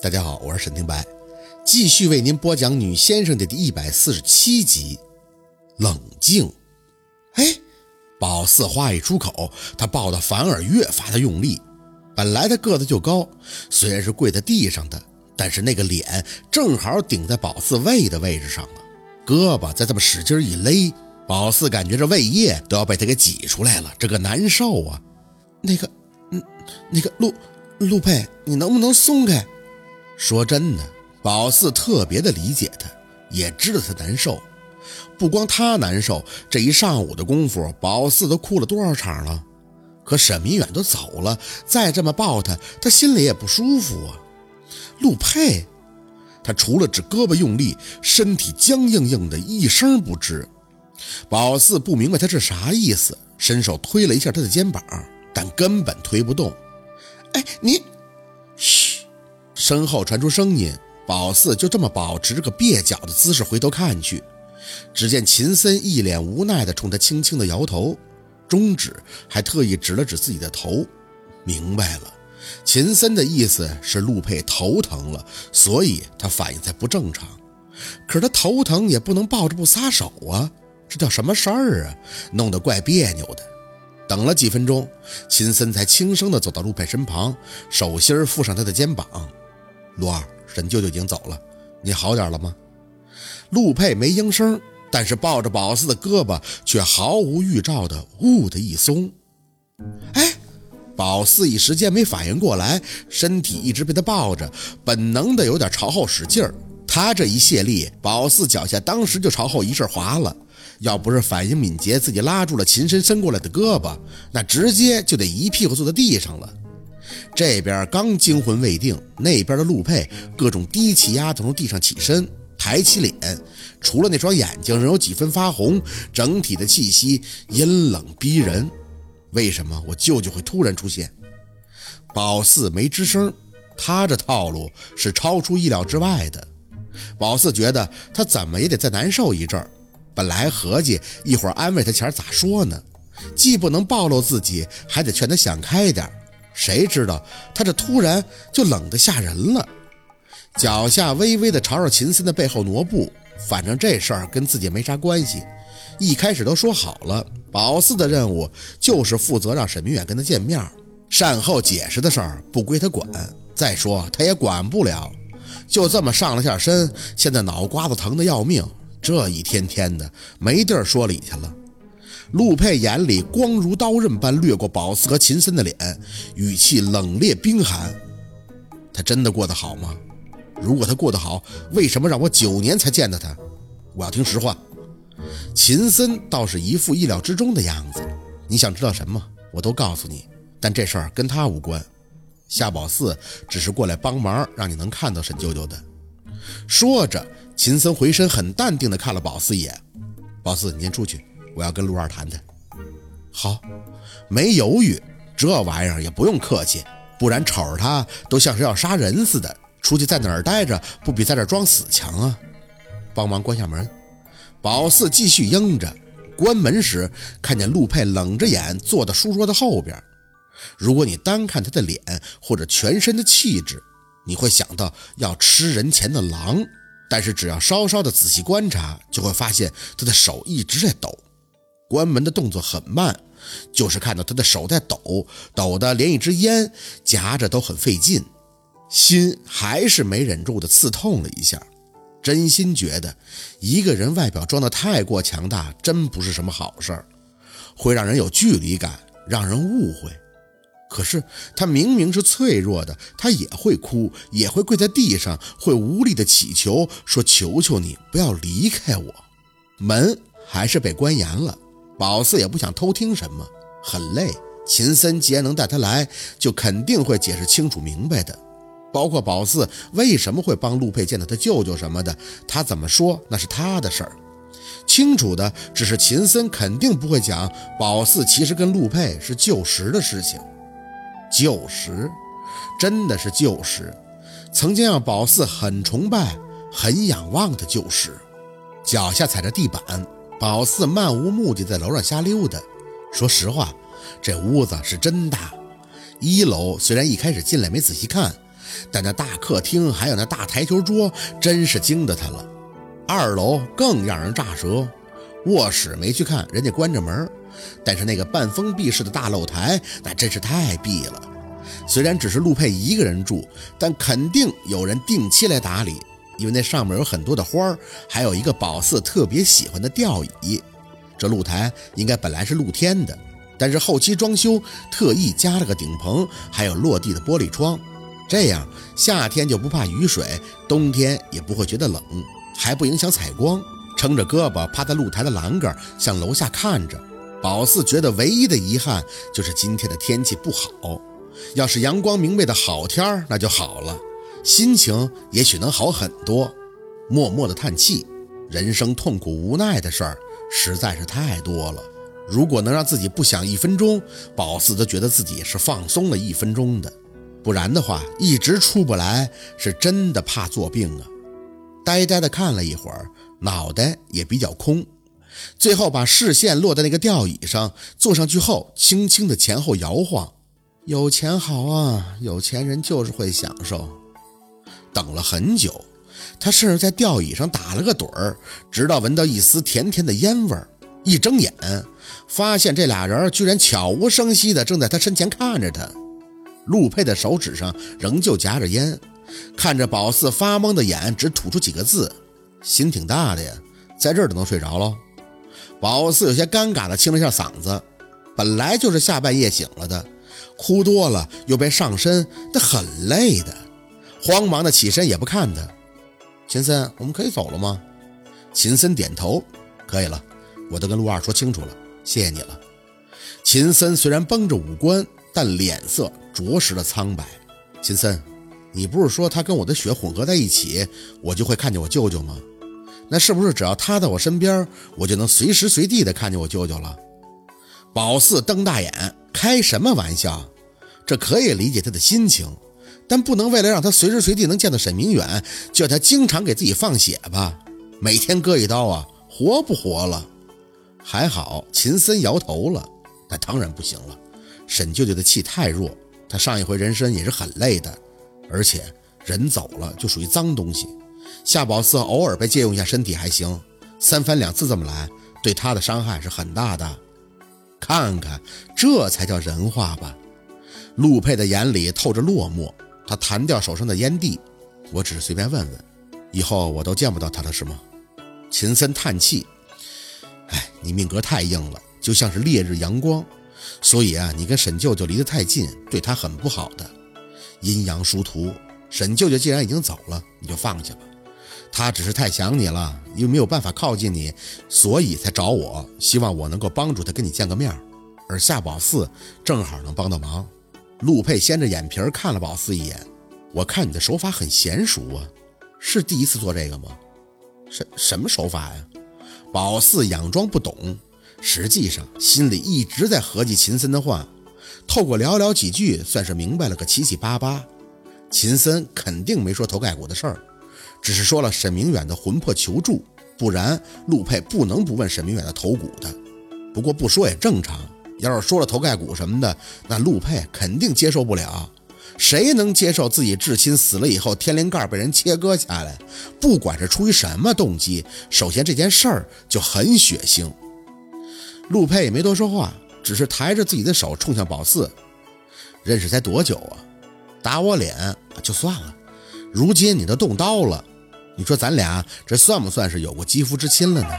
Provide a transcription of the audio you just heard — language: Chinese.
大家好，我是沈听白，继续为您播讲《女先生》的第一百四十七集。冷静。哎，宝四话一出口，他抱的反而越发的用力。本来他个子就高，虽然是跪在地上的，但是那个脸正好顶在宝四胃的位置上了。胳膊再这么使劲一勒，宝四感觉这胃液都要被他给挤出来了，这个难受啊！那个，嗯，那个陆陆佩，你能不能松开？说真的，宝四特别的理解他，也知道他难受。不光他难受，这一上午的功夫，宝四都哭了多少场了。可沈明远都走了，再这么抱他，他心里也不舒服啊。陆佩，他除了指胳膊用力，身体僵硬硬的，一声不吱。宝四不明白他是啥意思，伸手推了一下他的肩膀，但根本推不动。哎，你，身后传出声音，宝四就这么保持着个蹩脚的姿势回头看去，只见秦森一脸无奈地冲他轻轻地摇头，中指还特意指了指自己的头。明白了，秦森的意思是陆佩头疼了，所以他反应才不正常。可是他头疼也不能抱着不撒手啊，这叫什么事儿啊？弄得怪别扭的。等了几分钟，秦森才轻声地走到陆佩身旁，手心附上他的肩膀。罗二，沈舅舅已经走了，你好点了吗？陆佩没应声，但是抱着宝四的胳膊却毫无预兆的呜的一松。哎，宝四一时间没反应过来，身体一直被他抱着，本能的有点朝后使劲儿。他这一卸力，宝四脚下当时就朝后一阵滑了。要不是反应敏捷，自己拉住了秦深伸过来的胳膊，那直接就得一屁股坐在地上了。这边刚惊魂未定，那边的陆佩各种低气压从地上起身，抬起脸，除了那双眼睛仍有几分发红，整体的气息阴冷逼人。为什么我舅舅会突然出现？宝四没吱声，他这套路是超出意料之外的。宝四觉得他怎么也得再难受一阵儿，本来合计一会儿安慰他前咋说呢，既不能暴露自己，还得劝他想开点。谁知道他这突然就冷得吓人了，脚下微微的朝着秦森的背后挪步。反正这事儿跟自己没啥关系，一开始都说好了，宝四的任务就是负责让沈明远跟他见面，善后解释的事儿不归他管。再说他也管不了，就这么上了下身，现在脑瓜子疼得要命，这一天天的没地儿说理去了。陆佩眼里光如刀刃般掠过宝四和秦森的脸，语气冷冽冰寒。他真的过得好吗？如果他过得好，为什么让我九年才见到他？我要听实话。秦森倒是一副意料之中的样子。你想知道什么，我都告诉你。但这事儿跟他无关。夏宝四只是过来帮忙，让你能看到沈舅舅的。说着，秦森回身，很淡定地看了宝四一眼。宝四，你先出去。我要跟陆二谈谈，好，没犹豫，这玩意儿也不用客气，不然瞅着他都像是要杀人似的。出去在哪儿待着，不比在这装死强啊？帮忙关下门。宝四继续应着，关门时看见陆佩冷着眼坐在书桌的后边。如果你单看他的脸或者全身的气质，你会想到要吃人前的狼，但是只要稍稍的仔细观察，就会发现他的手一直在抖。关门的动作很慢，就是看到他的手在抖，抖的连一支烟夹着都很费劲，心还是没忍住的刺痛了一下。真心觉得一个人外表装的太过强大，真不是什么好事儿，会让人有距离感，让人误会。可是他明明是脆弱的，他也会哭，也会跪在地上，会无力的祈求，说：“求求你不要离开我。”门还是被关严了。宝四也不想偷听什么，很累。秦森既然能带他来，就肯定会解释清楚明白的，包括宝四为什么会帮陆佩见到他舅舅什么的，他怎么说那是他的事儿。清楚的只是秦森肯定不会讲宝四其实跟陆佩是旧时的事情。旧时，真的是旧时，曾经让宝四很崇拜、很仰望的旧时。脚下踩着地板。宝四漫无目的在楼上瞎溜达。说实话，这屋子是真大。一楼虽然一开始进来没仔细看，但那大客厅还有那大台球桌，真是惊得他了。二楼更让人咋舌，卧室没去看，人家关着门。但是那个半封闭式的大露台，那真是太闭了。虽然只是陆佩一个人住，但肯定有人定期来打理，因为那上面有很多的花儿，还有一个宝四特别喜欢的吊椅。这露台应该本来是露天的，但是后期装修特意加了个顶棚，还有落地的玻璃窗，这样夏天就不怕雨水，冬天也不会觉得冷，还不影响采光。撑着胳膊趴在露台的栏杆，向楼下看着。宝四觉得唯一的遗憾就是今天的天气不好，要是阳光明媚的好天儿那就好了，心情也许能好很多。默默的叹气，人生痛苦无奈的事儿实在是太多了。如果能让自己不想一分钟，宝四都觉得自己是放松了一分钟的。不然的话，一直出不来，是真的怕做病啊。呆呆的看了一会儿，脑袋也比较空。最后把视线落在那个吊椅上，坐上去后，轻轻的前后摇晃。有钱好啊，有钱人就是会享受。等了很久，他甚至在吊椅上打了个盹儿，直到闻到一丝甜甜的烟味儿。一睁眼，发现这俩人居然悄无声息的正在他身前看着他。陆佩的手指上仍旧夹着烟，看着宝四发懵的眼，只吐出几个字：“心挺大的呀，在这儿都能睡着了。”宝四有些尴尬的清了一下嗓子，本来就是下半夜醒了的，哭多了又被上身，他很累的，慌忙的起身也不看他。秦森，我们可以走了吗？秦森点头，可以了，我都跟陆二说清楚了，谢谢你了。秦森虽然绷着五官，但脸色着实的苍白。秦森，你不是说他跟我的血混合在一起，我就会看见我舅舅吗？那是不是只要他在我身边，我就能随时随地的看见我舅舅了？宝四瞪大眼，开什么玩笑？这可以理解他的心情，但不能为了让他随时随地能见到沈明远，就要他经常给自己放血吧？每天割一刀啊，活不活了？还好秦森摇头了，那当然不行了。沈舅舅的气太弱，他上一回人参也是很累的，而且人走了就属于脏东西。夏宝四偶尔被借用一下身体还行，三番两次这么来，对他的伤害是很大的。看看，这才叫人话吧。陆佩的眼里透着落寞，他弹掉手上的烟蒂。我只是随便问问，以后我都见不到他了是吗？秦森叹气，哎，你命格太硬了，就像是烈日阳光，所以啊，你跟沈舅舅离得太近，对他很不好的。阴阳殊途，沈舅舅既然已经走了，你就放下吧。他只是太想你了，因为没有办法靠近你，所以才找我，希望我能够帮助他跟你见个面。而夏宝四正好能帮到忙。陆佩掀着眼皮看了宝四一眼，我看你的手法很娴熟啊，是第一次做这个吗？什什么手法呀？宝四佯装不懂，实际上心里一直在合计秦森的话，透过寥寥几句，算是明白了个七七八八。秦森肯定没说头盖骨的事儿。只是说了沈明远的魂魄求助，不然陆佩不能不问沈明远的头骨的。不过不说也正常，要是说了头盖骨什么的，那陆佩肯定接受不了。谁能接受自己至亲死了以后天灵盖被人切割下来？不管是出于什么动机，首先这件事儿就很血腥。陆佩也没多说话，只是抬着自己的手冲向宝四。认识才多久啊？打我脸就算了。如今你都动刀了，你说咱俩这算不算是有过肌肤之亲了呢？